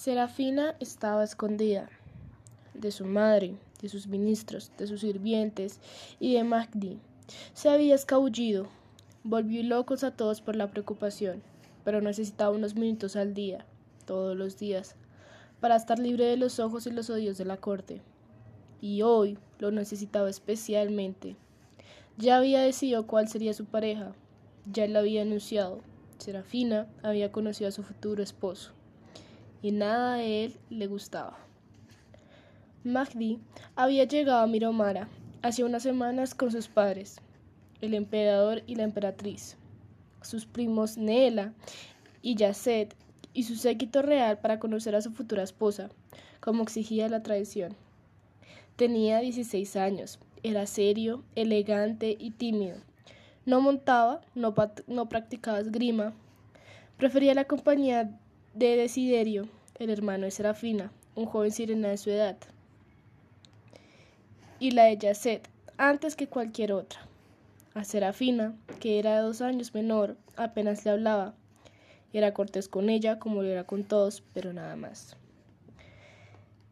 Serafina estaba escondida de su madre, de sus ministros, de sus sirvientes y de Magdi. Se había escabullido, volvió locos a todos por la preocupación, pero necesitaba unos minutos al día, todos los días, para estar libre de los ojos y los odios de la corte. Y hoy lo necesitaba especialmente. Ya había decidido cuál sería su pareja, ya lo había anunciado. Serafina había conocido a su futuro esposo y nada de él le gustaba. Magdi había llegado a Miromara hace unas semanas con sus padres, el emperador y la emperatriz, sus primos Neela y Yacet y su séquito real para conocer a su futura esposa, como exigía la tradición. Tenía 16 años, era serio, elegante y tímido. No montaba, no, no practicaba esgrima, prefería la compañía de Desiderio, el hermano de Serafina, un joven sirena de su edad, y la de Yacet, antes que cualquier otra. A Serafina, que era de dos años menor, apenas le hablaba. Era cortés con ella, como lo era con todos, pero nada más.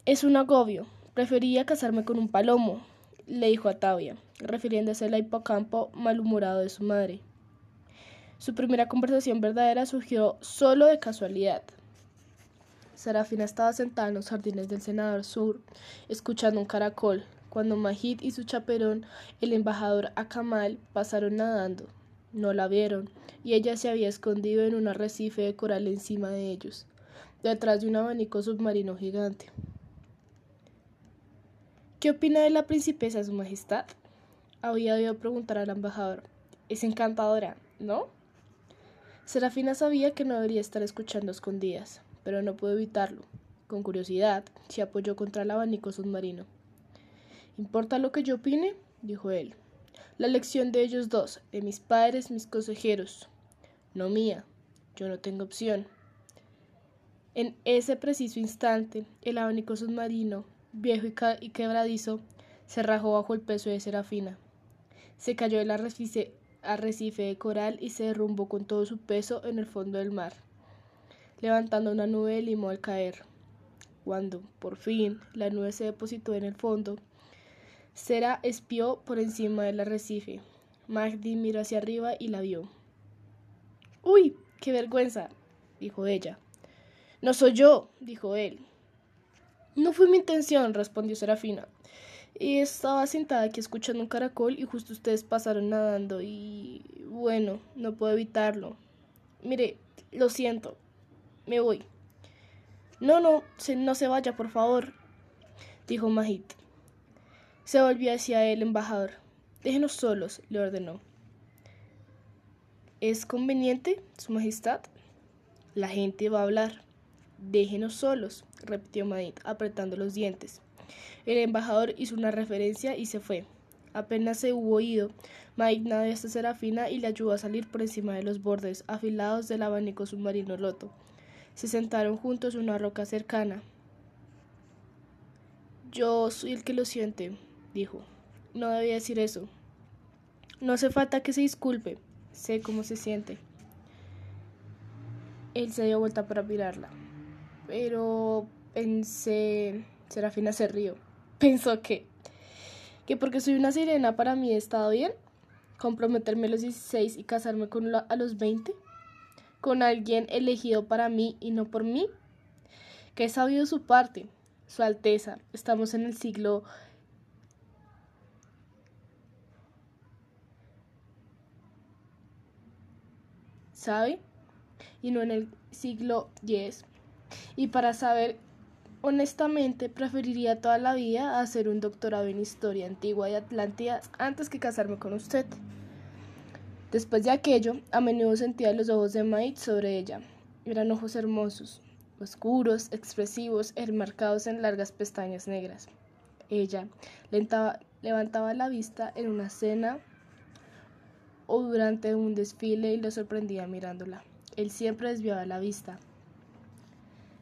Es un agobio. Prefería casarme con un palomo, le dijo a Tavia, refiriéndose al hipocampo malhumorado de su madre. Su primera conversación verdadera surgió solo de casualidad. Serafina estaba sentada en los jardines del Senador Sur, escuchando un caracol, cuando Majid y su chaperón, el embajador Akamal, pasaron nadando. No la vieron, y ella se había escondido en un arrecife de coral encima de ellos, detrás de un abanico submarino gigante. ¿Qué opina de la princesa, su majestad? Había oído preguntar al embajador. Es encantadora, ¿no? Serafina sabía que no debería estar escuchando escondidas, pero no pudo evitarlo. Con curiosidad, se apoyó contra el abanico submarino. ¿Importa lo que yo opine? dijo él. La elección de ellos dos, de mis padres, mis consejeros, no mía. Yo no tengo opción. En ese preciso instante, el abanico submarino, viejo y, quebradizo, se rajó bajo el peso de Serafina. Se cayó del arrecife, arrecife de coral y se derrumbó con todo su peso en el fondo del mar, levantando una nube de limo al caer. Cuando, por fin, la nube se depositó en el fondo, Sera espió por encima del arrecife. Magdi miró hacia arriba y la vio. ¡Uy! ¡Qué vergüenza! dijo ella. No soy yo, dijo él. No fue mi intención, respondió Serafina y estaba sentada aquí escuchando un caracol y justo ustedes pasaron nadando y bueno, no puedo evitarlo. Mire, lo siento, me voy. No, no, no se vaya, por favor, dijo Majid. Se volvió hacia el embajador. Déjenos solos, le ordenó. ¿Es conveniente, Su Majestad? La gente va a hablar. Déjenos solos, repitió Majid, apretando los dientes. El embajador hizo una referencia y se fue. Apenas se hubo oído, Mike nadó hasta Serafina y le ayudó a salir por encima de los bordes afilados del abanico submarino roto. Se sentaron juntos en una roca cercana. Yo soy el que lo siente, dijo. No debía decir eso. No hace falta que se disculpe. Sé cómo se siente. Él se dio vuelta para mirarla. Pero pensé... Serafina se rió pensó que, que porque soy una sirena para mí he estado bien, comprometerme a los 16 y casarme con a los 20, con alguien elegido para mí y no por mí, he sabido su parte, su Alteza, estamos en el siglo ¿sabe? Y no en el siglo X. Y para saber Honestamente, preferiría toda la vida hacer un doctorado en historia antigua de Atlántida antes que casarme con usted. Después de aquello, a menudo sentía los ojos de Maid sobre ella. Eran ojos hermosos, oscuros, expresivos, enmarcados en largas pestañas negras. Ella levantaba la vista en una cena o durante un desfile y lo sorprendía mirándola. Él siempre desviaba la vista,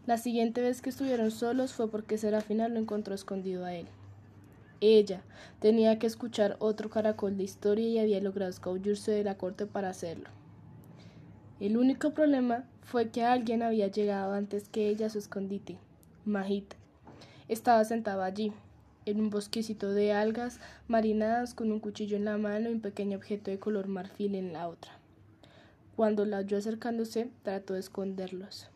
la siguiente vez que estuvieron solos fue porque Serafina lo encontró escondido a él. Ella tenía que escuchar otro caracol de historia y había logrado escabullirse de la corte para hacerlo. El único problema fue que alguien había llegado antes que ella a su escondite. Mahit estaba sentado allí, en un bosquecito de algas marinadas con un cuchillo en la mano y un pequeño objeto de color marfil en la otra. Cuando la oyó acercándose, trató de esconderlos.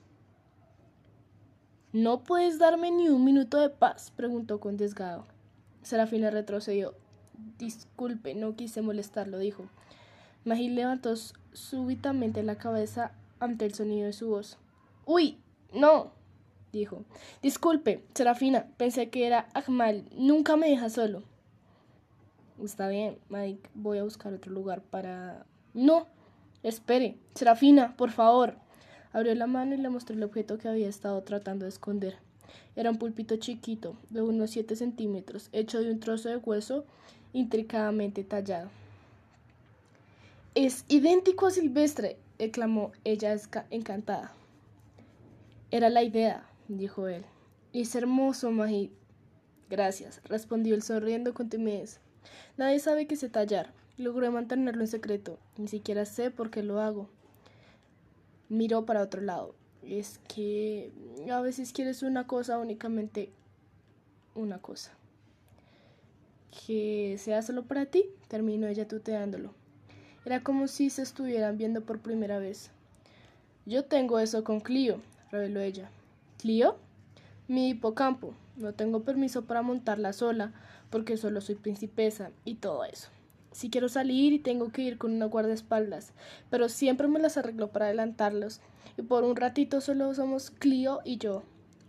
¿No puedes darme ni un minuto de paz? preguntó con desgado. Serafina retrocedió. Disculpe, no quise molestarlo, dijo. Magil levantó súbitamente la cabeza ante el sonido de su voz. ¡Uy! ¡No! dijo. Disculpe, Serafina, pensé que era Ahmal. Nunca me deja solo. Está bien, Mike. Voy a buscar otro lugar para. No. Espere. Serafina, por favor. Abrió la mano y le mostró el objeto que había estado tratando de esconder. Era un pulpito chiquito, de unos siete centímetros, hecho de un trozo de hueso intricadamente tallado. Es idéntico a Silvestre, exclamó ella encantada. Era la idea, dijo él. Es hermoso, Magid. Gracias, respondió él sonriendo con timidez. Nadie sabe que sé tallar. Logré mantenerlo en secreto. Ni siquiera sé por qué lo hago. Miró para otro lado. Es que a veces quieres una cosa únicamente una cosa. Que sea solo para ti, terminó ella tuteándolo. Era como si se estuvieran viendo por primera vez. Yo tengo eso con Clio, reveló ella. ¿Clio? Mi hipocampo. No tengo permiso para montarla sola, porque solo soy principesa y todo eso. Si quiero salir y tengo que ir con una guardaespaldas, pero siempre me las arreglo para adelantarlos, y por un ratito solo somos Clio y yo.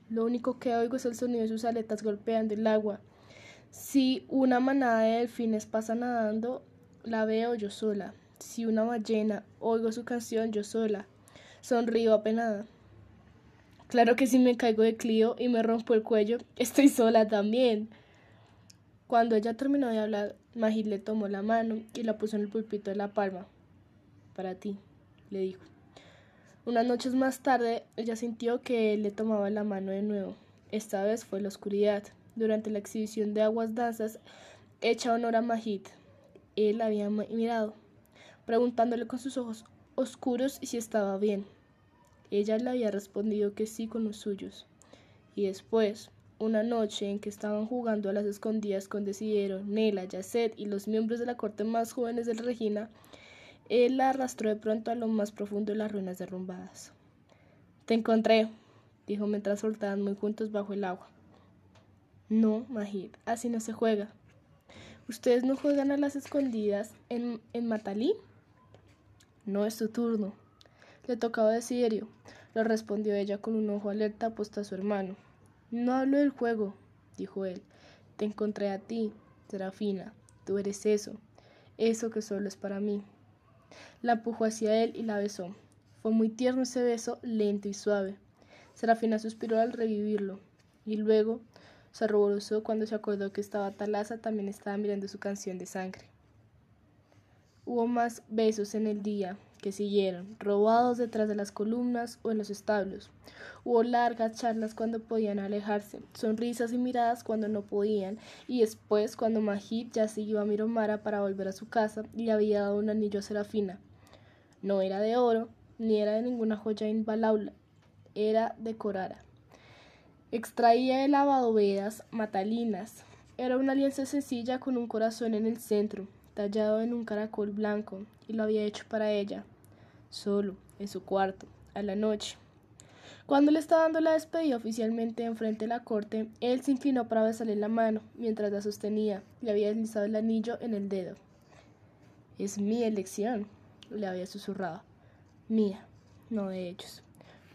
Lo único que oigo es el sonido de sus aletas golpeando el agua. Si una manada de delfines pasa nadando, la veo yo sola. Si una ballena, oigo su canción yo sola. Sonrío apenada. Claro que si me caigo de Clio y me rompo el cuello, estoy sola también. Cuando ella terminó de hablar, Magid le tomó la mano y la puso en el pulpito de la palma. Para ti, le dijo. Unas noches más tarde, ella sintió que él le tomaba la mano de nuevo. Esta vez fue la oscuridad. Durante la exhibición de aguas danzas, hecha honor a Magid, él la había mirado, preguntándole con sus ojos oscuros si estaba bien. Ella le había respondido que sí con los suyos. Y después, una noche en que estaban jugando a las escondidas con Desidero, Nela, Yacet y los miembros de la corte más jóvenes de Regina, él la arrastró de pronto a lo más profundo de las ruinas derrumbadas. Te encontré, dijo mientras soltaban muy juntos bajo el agua. No, Majid, así no se juega. ¿Ustedes no juegan a las escondidas en, en Matalí? No es tu turno. Le tocaba Desiderio, lo respondió ella con un ojo alerta puesto a su hermano. No hablo del juego, dijo él. Te encontré a ti, Serafina. Tú eres eso, eso que solo es para mí. La empujó hacia él y la besó. Fue muy tierno ese beso, lento y suave. Serafina suspiró al revivirlo, y luego se ruborizó cuando se acordó que estaba Talasa también estaba mirando su canción de sangre. Hubo más besos en el día, que siguieron, robados detrás de las columnas o en los establos. Hubo largas charlas cuando podían alejarse, sonrisas y miradas cuando no podían, y después cuando Majid ya iba a Miromara para volver a su casa y le había dado un anillo a Serafina. No era de oro, ni era de ninguna joya invaluable, era de corara. Extraía de lavadovedas matalinas. Era una alianza sencilla con un corazón en el centro, tallado en un caracol blanco, y lo había hecho para ella, solo, en su cuarto, a la noche. Cuando le estaba dando la despedida oficialmente enfrente de la corte, él se inclinó para besarle la mano, mientras la sostenía, le había deslizado el anillo en el dedo. Es mi elección, le había susurrado. Mía, no de ellos.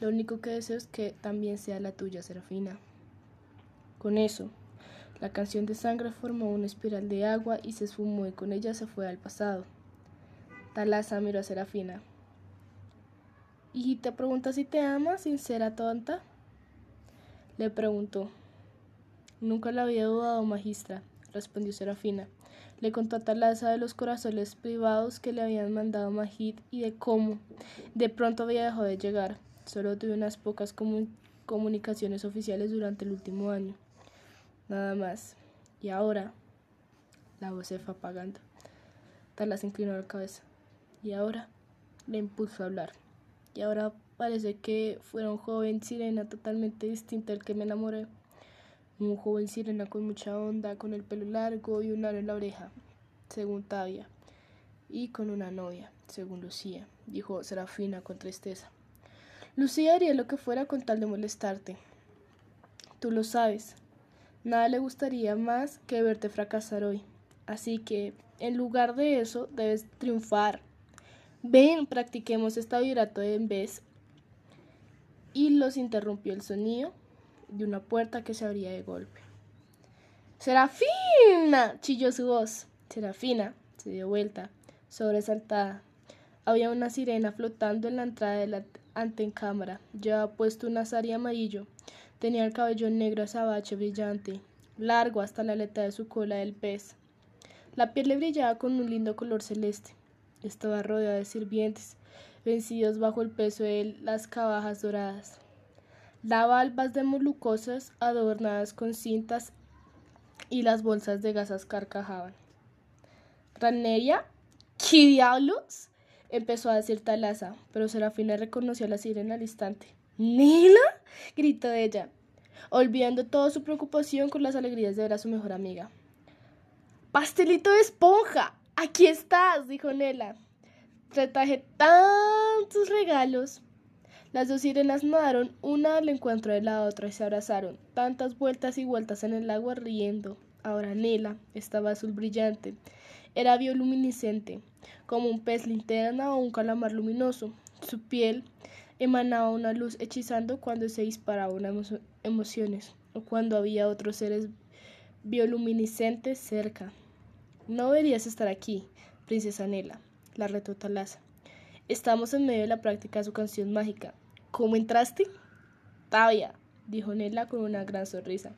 Lo único que deseo es que también sea la tuya, Serafina. Con eso, la canción de sangre formó una espiral de agua y se esfumó y con ella se fue al pasado. Talasa miró a Serafina. ¿Y te pregunta si te ama, sincera tonta? Le preguntó. Nunca la había dudado, magistra, respondió Serafina. Le contó a Talasa de los corazones privados que le habían mandado Majid y de cómo de pronto había dejado de llegar. Solo tuve unas pocas comunicaciones oficiales durante el último año nada más. Y ahora la voz se fue apagando. Talas inclinó la cabeza. Y ahora le impulsó a hablar. Y ahora parece que fuera un joven sirena totalmente distinto al que me enamoré. Un joven sirena con mucha onda, con el pelo largo y un aro en la oreja, según Tavia, y con una novia, según Lucía, dijo Serafina con tristeza. Lucía haría lo que fuera con tal de molestarte. Tú lo sabes. Nada le gustaría más que verte fracasar hoy. Así que, en lugar de eso, debes triunfar. Ven, practiquemos esta vibrato en vez. Y los interrumpió el sonido de una puerta que se abría de golpe. ¡Serafina! chilló su voz. Serafina se dio vuelta, sobresaltada. Había una sirena flotando en la entrada de la antecámara. Llevaba puesto un azar amarillo. Tenía el cabello negro azabache brillante, largo hasta la aleta de su cola del pez. La piel le brillaba con un lindo color celeste. Estaba rodeada de sirvientes, vencidos bajo el peso de las cabajas doradas. Daba albas de molucosas adornadas con cintas y las bolsas de gasas carcajaban. ¿Raneria? ¿Qué diablos? empezó a decir Talaza, pero Serafina reconoció a la sirena al instante. ¿Nila? gritó ella, olvidando toda su preocupación con las alegrías de ver a su mejor amiga. Pastelito de esponja. Aquí estás, dijo Nela. Te traje tantos regalos. Las dos sirenas nadaron una al encuentro de la otra y se abrazaron, tantas vueltas y vueltas en el agua riendo. Ahora Nela estaba azul brillante, era bioluminiscente, como un pez linterna o un calamar luminoso. Su piel emanaba una luz hechizando cuando se disparaban emociones o cuando había otros seres bioluminiscentes cerca. No deberías estar aquí, princesa Nela, la retó Talaza. Estamos en medio de la práctica de su canción mágica. ¿Cómo entraste? Tavia, dijo Nela con una gran sonrisa.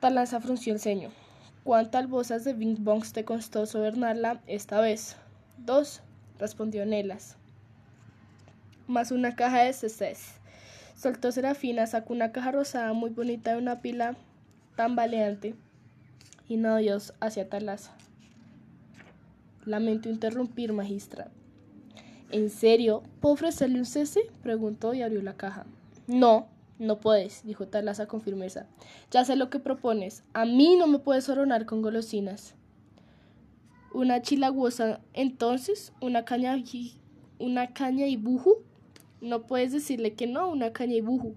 Talaza frunció el ceño. ¿Cuántas bolsas de Bing Bongs te costó sobornarla esta vez? Dos, respondió Nelas. Más una caja de ceces. Soltó Serafina, sacó una caja rosada muy bonita de una pila tambaleante y no Dios hacia Talaza. Lamento interrumpir, magistra. ¿En serio? ¿Puedo ofrecerle un cese? preguntó y abrió la caja. No, no puedes, dijo Talaza con firmeza. Ya sé lo que propones. A mí no me puedes oronar con golosinas. ¿Una chilaguosa entonces? ¿Una caña, una caña y buju? No puedes decirle que no, una caña y buju.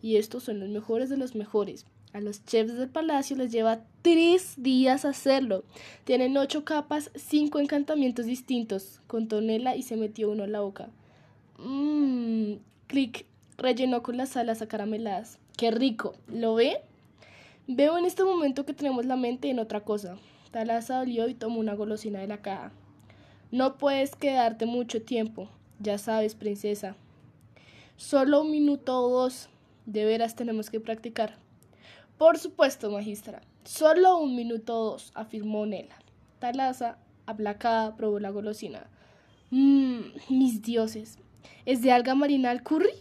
Y estos son los mejores de los mejores. A los chefs del palacio les lleva tres días hacerlo. Tienen ocho capas, cinco encantamientos distintos. Contó Nela y se metió uno en la boca. Mmm, clic, rellenó con las alas acarameladas. ¡Qué rico! ¿Lo ve? Veo en este momento que tenemos la mente en otra cosa. Talaza olió y tomó una golosina de la caja. No puedes quedarte mucho tiempo. Ya sabes, princesa. Solo un minuto o dos. De veras tenemos que practicar. Por supuesto, magistra. Solo un minuto o dos, afirmó Nela. Talaza, aplacada, probó la golosina. Mmm, mis dioses. ¿Es de alga marina al curry?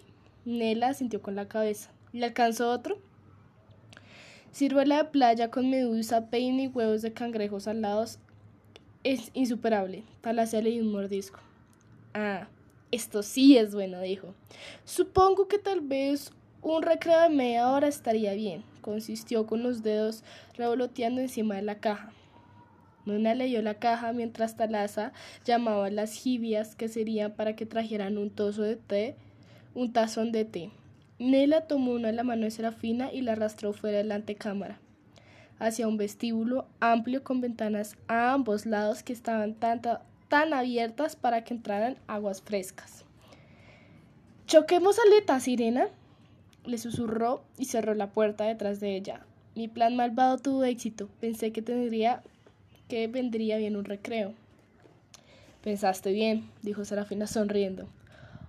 Nela sintió con la cabeza. ¿Le alcanzó otro? Ciruela de playa con medusa, peine y huevos de cangrejos salados es insuperable. Talaza le dio un mordisco. Ah, esto sí es bueno, dijo. Supongo que tal vez un recreo de media hora estaría bien consistió con los dedos revoloteando encima de la caja. Nuna leyó la caja mientras Talaza llamaba a las jibias que serían para que trajeran un toso de té, un tazón de té. Nela tomó una de la mano de Serafina y la arrastró fuera de la antecámara, hacia un vestíbulo amplio con ventanas a ambos lados que estaban tan abiertas para que entraran aguas frescas. Choquemos aleta, sirena, le susurró y cerró la puerta detrás de ella. Mi plan malvado tuvo éxito. Pensé que tendría que vendría bien un recreo. Pensaste bien, dijo Serafina sonriendo.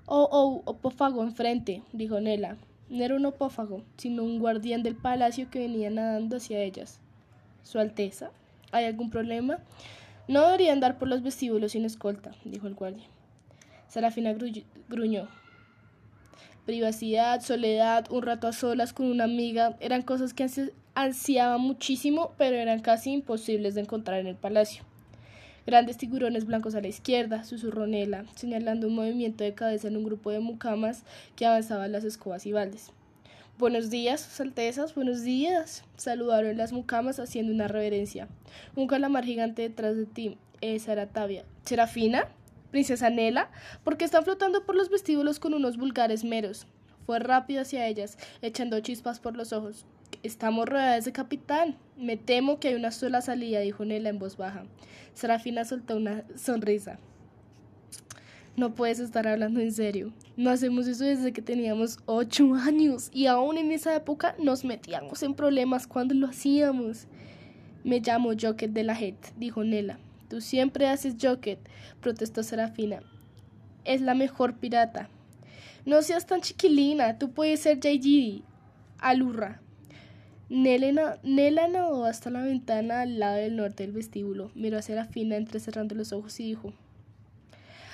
Oh, oh, opófago enfrente, dijo Nela. No era un opófago, sino un guardián del palacio que venía nadando hacia ellas. Su Alteza, ¿hay algún problema? No debería andar por los vestíbulos sin escolta, dijo el guardia. Serafina gruñó. Privacidad, soledad, un rato a solas con una amiga, eran cosas que ansiaba muchísimo, pero eran casi imposibles de encontrar en el palacio. Grandes tiburones blancos a la izquierda, susurró Nela, señalando un movimiento de cabeza en un grupo de mucamas que avanzaban las escobas y baldes. Buenos días, sus altezas, buenos días, saludaron las mucamas haciendo una reverencia. Un calamar gigante detrás de ti, esa era Tavia. ¿Serafina? ¿Princesa Nela? Porque están flotando por los vestíbulos con unos vulgares meros. Fue rápido hacia ellas, echando chispas por los ojos. Estamos rodeadas de capitán. Me temo que hay una sola salida, dijo Nela en voz baja. Serafina soltó una sonrisa. No puedes estar hablando en serio. No hacemos eso desde que teníamos ocho años y aún en esa época nos metíamos en problemas cuando lo hacíamos. Me llamo Jocket de la Het, dijo Nela. Tú siempre haces Jocket, protestó Serafina. Es la mejor pirata. No seas tan chiquilina, tú puedes ser JG. Alurra. Nela, nadó hasta la ventana al lado del norte del vestíbulo, miró a Serafina entrecerrando los ojos y dijo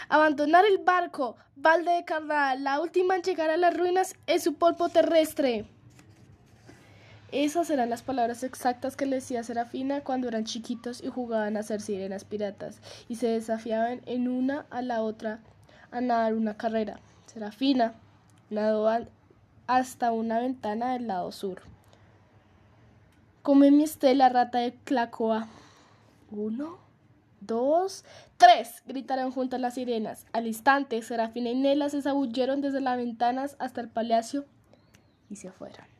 Abandonar el barco, balde de carnal, la última en llegar a las ruinas es su polvo terrestre. Esas eran las palabras exactas que le decía Serafina cuando eran chiquitos y jugaban a ser sirenas piratas y se desafiaban en una a la otra a nadar una carrera. Serafina nadó hasta una ventana del lado sur. Come mi estela, rata de Clacoa. Uno, dos, tres, gritaron juntas las sirenas. Al instante, Serafina y Nela se zabulleron desde las ventanas hasta el palacio y se fueron.